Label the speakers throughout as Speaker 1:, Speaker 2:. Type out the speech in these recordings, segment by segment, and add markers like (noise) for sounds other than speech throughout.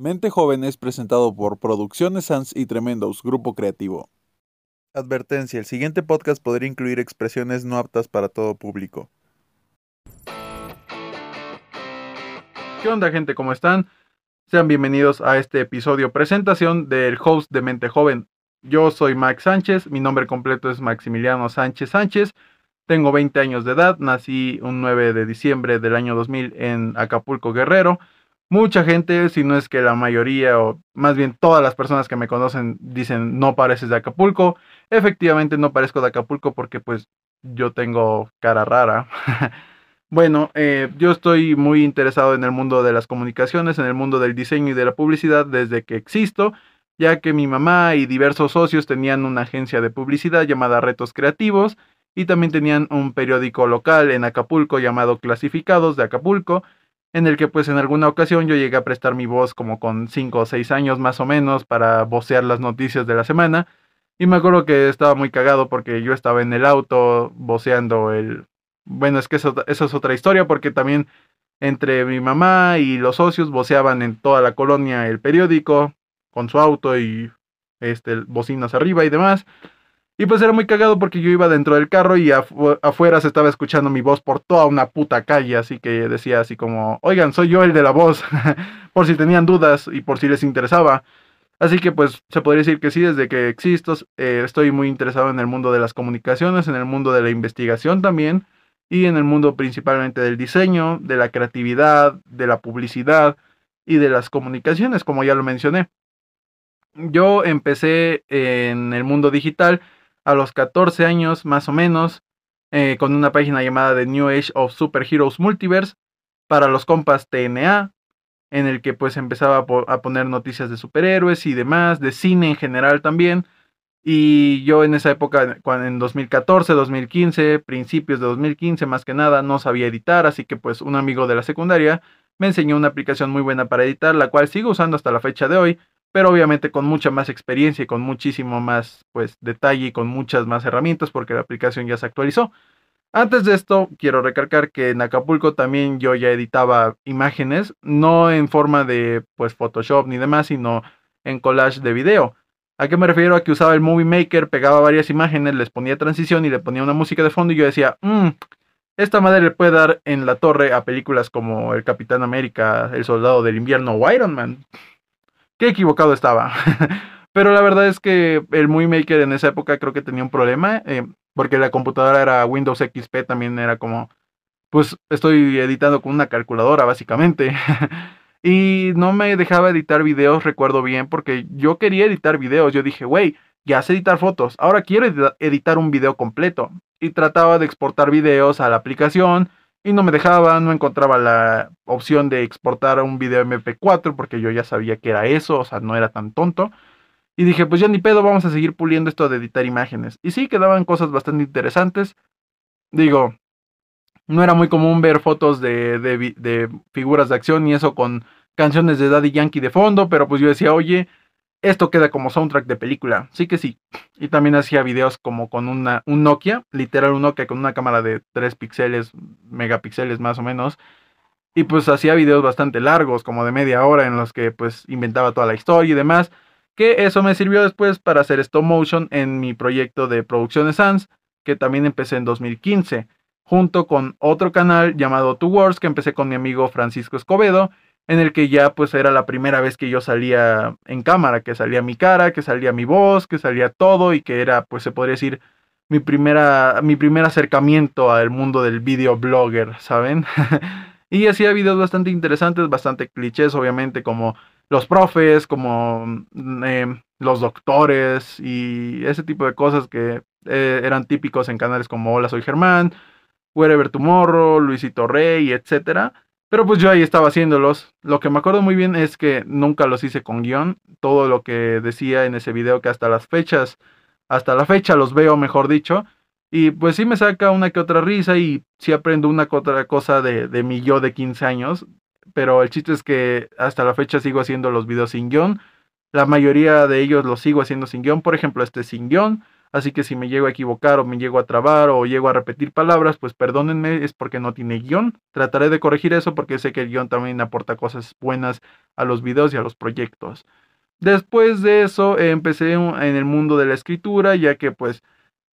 Speaker 1: Mente Joven es presentado por Producciones Sans y Tremendos, grupo creativo. Advertencia, el siguiente podcast podría incluir expresiones no aptas para todo público. ¿Qué onda gente? ¿Cómo están? Sean bienvenidos a este episodio presentación del host de Mente Joven. Yo soy Max Sánchez, mi nombre completo es Maximiliano Sánchez Sánchez, tengo 20 años de edad, nací un 9 de diciembre del año 2000 en Acapulco Guerrero mucha gente, si no es que la mayoría o más bien todas las personas que me conocen dicen no pareces de Acapulco. Efectivamente no parezco de Acapulco porque pues yo tengo cara rara. (laughs) bueno, eh, yo estoy muy interesado en el mundo de las comunicaciones, en el mundo del diseño y de la publicidad desde que existo, ya que mi mamá y diversos socios tenían una agencia de publicidad llamada Retos Creativos y también tenían un periódico local en Acapulco llamado Clasificados de Acapulco en el que pues en alguna ocasión yo llegué a prestar mi voz como con 5 o 6 años más o menos para vocear las noticias de la semana. Y me acuerdo que estaba muy cagado porque yo estaba en el auto voceando el... Bueno, es que eso, es otra historia porque también entre mi mamá y los socios voceaban en toda la colonia el periódico con su auto y este, bocinas arriba y demás. Y pues era muy cagado porque yo iba dentro del carro y afuera se estaba escuchando mi voz por toda una puta calle, así que decía así como, oigan, soy yo el de la voz, (laughs) por si tenían dudas y por si les interesaba. Así que pues se podría decir que sí, desde que existo eh, estoy muy interesado en el mundo de las comunicaciones, en el mundo de la investigación también y en el mundo principalmente del diseño, de la creatividad, de la publicidad y de las comunicaciones, como ya lo mencioné. Yo empecé en el mundo digital a los 14 años más o menos, eh, con una página llamada The New Age of Superheroes Multiverse para los compas TNA, en el que pues empezaba a, poner noticias de superhéroes y demás, de cine en general también. Y yo en esa época, en 2014, 2015, principios de 2015 más que nada, no sabía editar, así que pues un amigo de la secundaria me enseñó una aplicación muy buena para editar, la cual sigo usando hasta la fecha de hoy, pero obviamente con mucha más experiencia y con muchísimo más pues detalle y con muchas más herramientas porque la aplicación ya se actualizó. Antes de esto, quiero recalcar que en Acapulco también yo ya editaba imágenes, no en forma de pues Photoshop ni demás, sino en collage de video. ¿A qué me refiero? A que usaba el Movie Maker, pegaba varias imágenes, les ponía transición y le ponía una música de fondo y yo decía, mmm, esta madre le puede dar en la torre a películas como El Capitán América, El Soldado del Invierno o Iron Man qué equivocado estaba. (laughs) Pero la verdad es que el Movie Maker en esa época creo que tenía un problema, eh, porque la computadora era Windows XP, también era como, pues estoy editando con una calculadora básicamente. (laughs) y no me dejaba editar videos, recuerdo bien, porque yo quería editar videos. Yo dije, güey, ya sé editar fotos, ahora quiero editar un video completo. Y trataba de exportar videos a la aplicación y no me dejaba, no encontraba la opción de exportar un video MP4 porque yo ya sabía que era eso, o sea, no era tan tonto. Y dije, pues ya ni pedo, vamos a seguir puliendo esto de editar imágenes. Y sí, quedaban cosas bastante interesantes. Digo, no era muy común ver fotos de, de, de figuras de acción y eso con canciones de Daddy Yankee de fondo, pero pues yo decía, oye, esto queda como soundtrack de película, sí que sí. Y también hacía videos como con una, un Nokia, literal un Nokia con una cámara de 3 píxeles, megapíxeles más o menos. Y pues hacía videos bastante largos, como de media hora, en los que pues inventaba toda la historia y demás. Que eso me sirvió después para hacer stop motion en mi proyecto de Producciones Sans, que también empecé en 2015, junto con otro canal llamado Two Words, que empecé con mi amigo Francisco Escobedo en el que ya pues era la primera vez que yo salía en cámara, que salía mi cara, que salía mi voz, que salía todo y que era pues se podría decir mi primera mi primer acercamiento al mundo del videoblogger, ¿saben? (laughs) y hacía videos bastante interesantes, bastante clichés obviamente como los profes, como mm, em, los doctores y ese tipo de cosas que eh, eran típicos en canales como Hola soy Germán, Wherever Tomorrow, Luisito Rey, etcétera pero pues yo ahí estaba haciéndolos. Lo que me acuerdo muy bien es que nunca los hice con guion. Todo lo que decía en ese video que hasta las fechas, hasta la fecha los veo, mejor dicho. Y pues sí me saca una que otra risa y sí aprendo una que otra cosa de, de mi yo de 15 años. Pero el chiste es que hasta la fecha sigo haciendo los videos sin guion. La mayoría de ellos los sigo haciendo sin guion. Por ejemplo, este sin guion. Así que si me llego a equivocar o me llego a trabar o llego a repetir palabras, pues perdónenme, es porque no tiene guion. Trataré de corregir eso porque sé que el guion también aporta cosas buenas a los videos y a los proyectos. Después de eso empecé en el mundo de la escritura, ya que pues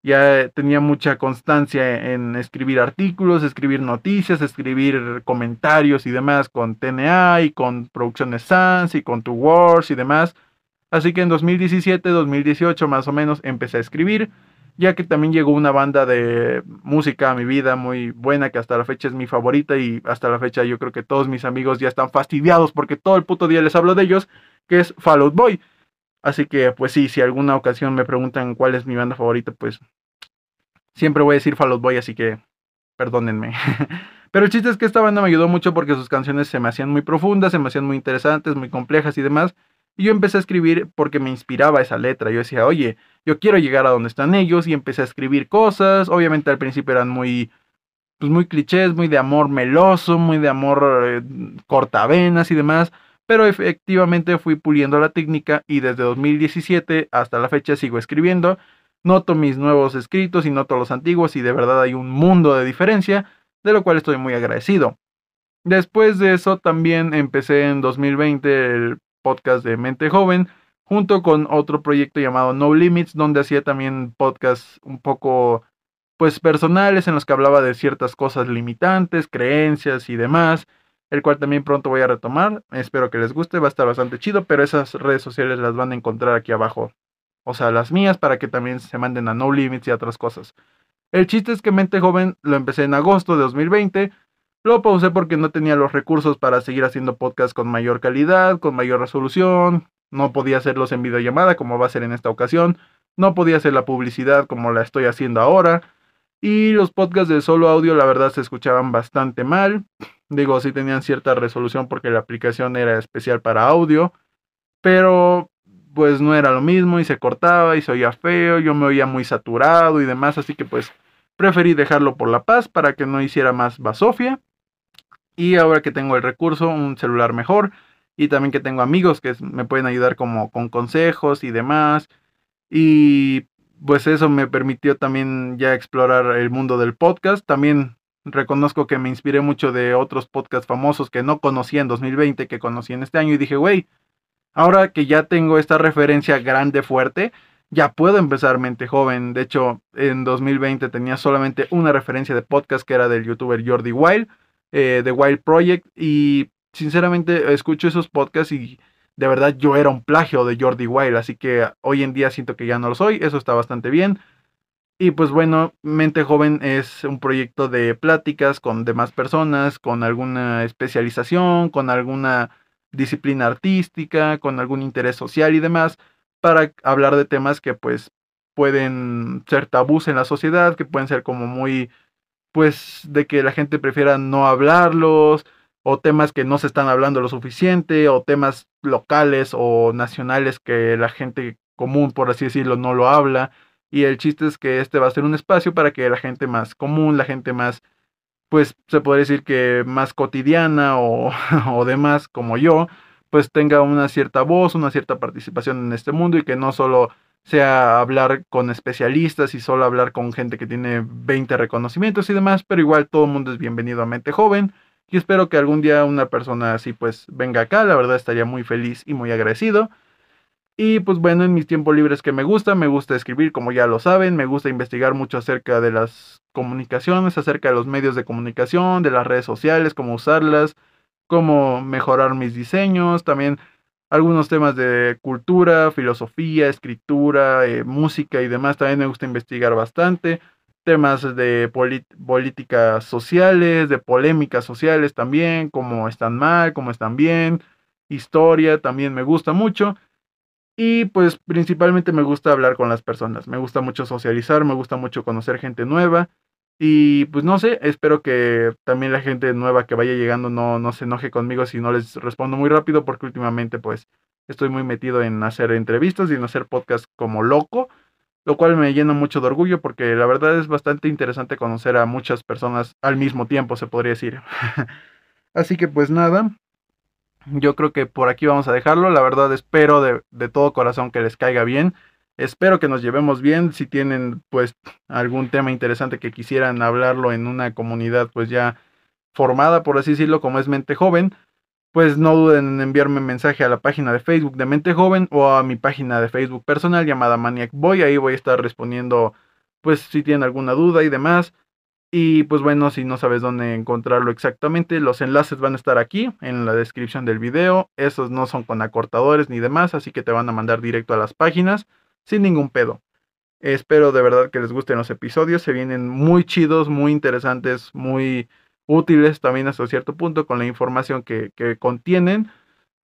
Speaker 1: ya tenía mucha constancia en escribir artículos, escribir noticias, escribir comentarios y demás con TNA y con Producciones Sans y con Two Wars y demás. Así que en 2017, 2018 más o menos empecé a escribir, ya que también llegó una banda de música a mi vida muy buena, que hasta la fecha es mi favorita y hasta la fecha yo creo que todos mis amigos ya están fastidiados porque todo el puto día les hablo de ellos, que es Fall Out Boy. Así que pues sí, si alguna ocasión me preguntan cuál es mi banda favorita, pues siempre voy a decir Fall Out Boy, así que perdónenme. (laughs) Pero el chiste es que esta banda me ayudó mucho porque sus canciones se me hacían muy profundas, se me hacían muy interesantes, muy complejas y demás. Y yo empecé a escribir porque me inspiraba esa letra. Yo decía, oye, yo quiero llegar a donde están ellos y empecé a escribir cosas. Obviamente al principio eran muy, pues muy clichés, muy de amor meloso, muy de amor eh, cortavenas y demás. Pero efectivamente fui puliendo la técnica y desde 2017 hasta la fecha sigo escribiendo. Noto mis nuevos escritos y noto los antiguos y de verdad hay un mundo de diferencia, de lo cual estoy muy agradecido. Después de eso también empecé en 2020 el podcast de Mente Joven, junto con otro proyecto llamado No Limits, donde hacía también podcasts un poco pues personales en los que hablaba de ciertas cosas limitantes, creencias y demás, el cual también pronto voy a retomar. Espero que les guste, va a estar bastante chido, pero esas redes sociales las van a encontrar aquí abajo. O sea, las mías para que también se manden a No Limits y a otras cosas. El chiste es que Mente Joven lo empecé en agosto de 2020 lo pausé porque no tenía los recursos para seguir haciendo podcasts con mayor calidad, con mayor resolución. No podía hacerlos en videollamada como va a ser en esta ocasión. No podía hacer la publicidad como la estoy haciendo ahora. Y los podcasts de solo audio la verdad se escuchaban bastante mal. Digo, sí tenían cierta resolución porque la aplicación era especial para audio. Pero pues no era lo mismo y se cortaba y se oía feo. Yo me oía muy saturado y demás. Así que pues preferí dejarlo por la paz para que no hiciera más basofia. Y ahora que tengo el recurso, un celular mejor. Y también que tengo amigos que me pueden ayudar como con consejos y demás. Y pues eso me permitió también ya explorar el mundo del podcast. También reconozco que me inspiré mucho de otros podcasts famosos que no conocí en 2020, que conocí en este año. Y dije, güey, ahora que ya tengo esta referencia grande, fuerte, ya puedo empezar mente joven. De hecho, en 2020 tenía solamente una referencia de podcast que era del youtuber Jordi Wild eh, The Wild Project y sinceramente escucho esos podcasts y de verdad yo era un plagio de Jordi Wild, así que hoy en día siento que ya no lo soy, eso está bastante bien. Y pues bueno, Mente Joven es un proyecto de pláticas con demás personas, con alguna especialización, con alguna disciplina artística, con algún interés social y demás, para hablar de temas que pues pueden ser tabús en la sociedad, que pueden ser como muy pues de que la gente prefiera no hablarlos, o temas que no se están hablando lo suficiente, o temas locales o nacionales que la gente común, por así decirlo, no lo habla. Y el chiste es que este va a ser un espacio para que la gente más común, la gente más, pues se puede decir que más cotidiana o, (laughs) o demás como yo, pues tenga una cierta voz, una cierta participación en este mundo y que no solo sea hablar con especialistas y solo hablar con gente que tiene 20 reconocimientos y demás, pero igual todo el mundo es bienvenido a Mente Joven y espero que algún día una persona así pues venga acá, la verdad estaría muy feliz y muy agradecido. Y pues bueno, en mis tiempos libres que me gusta, me gusta escribir como ya lo saben, me gusta investigar mucho acerca de las comunicaciones, acerca de los medios de comunicación, de las redes sociales, cómo usarlas, cómo mejorar mis diseños, también algunos temas de cultura, filosofía, escritura, eh, música y demás. También me gusta investigar bastante. Temas de políticas sociales, de polémicas sociales también, cómo están mal, cómo están bien. Historia también me gusta mucho. Y pues principalmente me gusta hablar con las personas. Me gusta mucho socializar, me gusta mucho conocer gente nueva. Y pues no sé, espero que también la gente nueva que vaya llegando no, no se enoje conmigo si no les respondo muy rápido, porque últimamente pues estoy muy metido en hacer entrevistas y en hacer podcast como loco, lo cual me llena mucho de orgullo porque la verdad es bastante interesante conocer a muchas personas al mismo tiempo, se podría decir. (laughs) Así que pues nada, yo creo que por aquí vamos a dejarlo, la verdad espero de, de todo corazón que les caiga bien Espero que nos llevemos bien. Si tienen pues algún tema interesante que quisieran hablarlo en una comunidad pues ya formada, por así decirlo, como es Mente Joven, pues no duden en enviarme un mensaje a la página de Facebook de Mente Joven o a mi página de Facebook personal llamada Maniac Boy. Ahí voy a estar respondiendo pues si tienen alguna duda y demás. Y pues bueno, si no sabes dónde encontrarlo exactamente, los enlaces van a estar aquí en la descripción del video. Esos no son con acortadores ni demás, así que te van a mandar directo a las páginas sin ningún pedo. Espero de verdad que les gusten los episodios. Se vienen muy chidos, muy interesantes, muy útiles también hasta cierto punto con la información que, que contienen,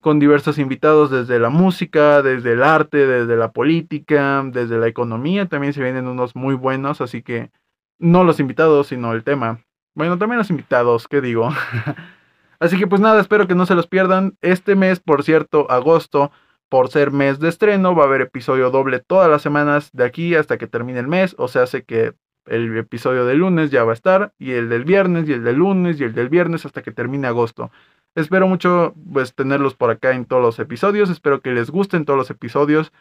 Speaker 1: con diversos invitados desde la música, desde el arte, desde la política, desde la economía. También se vienen unos muy buenos, así que no los invitados, sino el tema. Bueno, también los invitados, ¿qué digo? (laughs) así que pues nada, espero que no se los pierdan. Este mes, por cierto, agosto, por ser mes de estreno, va a haber episodio doble todas las semanas de aquí hasta que termine el mes. O sea, hace que el episodio del lunes ya va a estar, y el del viernes, y el del lunes, y el del viernes hasta que termine agosto. Espero mucho pues tenerlos por acá en todos los episodios, espero que les gusten todos los episodios.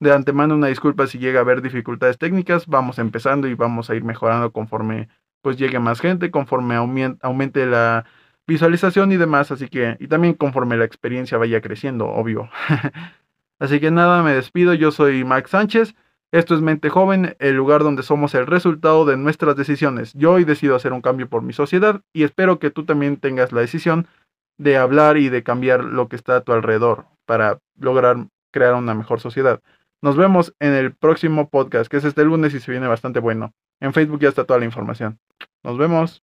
Speaker 1: De antemano una disculpa si llega a haber dificultades técnicas, vamos empezando y vamos a ir mejorando conforme pues llegue más gente, conforme aumente la visualización y demás, así que y también conforme la experiencia vaya creciendo, obvio. (laughs) así que nada, me despido, yo soy Max Sánchez. Esto es Mente Joven, el lugar donde somos el resultado de nuestras decisiones. Yo hoy decido hacer un cambio por mi sociedad y espero que tú también tengas la decisión de hablar y de cambiar lo que está a tu alrededor para lograr crear una mejor sociedad. Nos vemos en el próximo podcast, que es este lunes y se viene bastante bueno. En Facebook ya está toda la información. Nos vemos.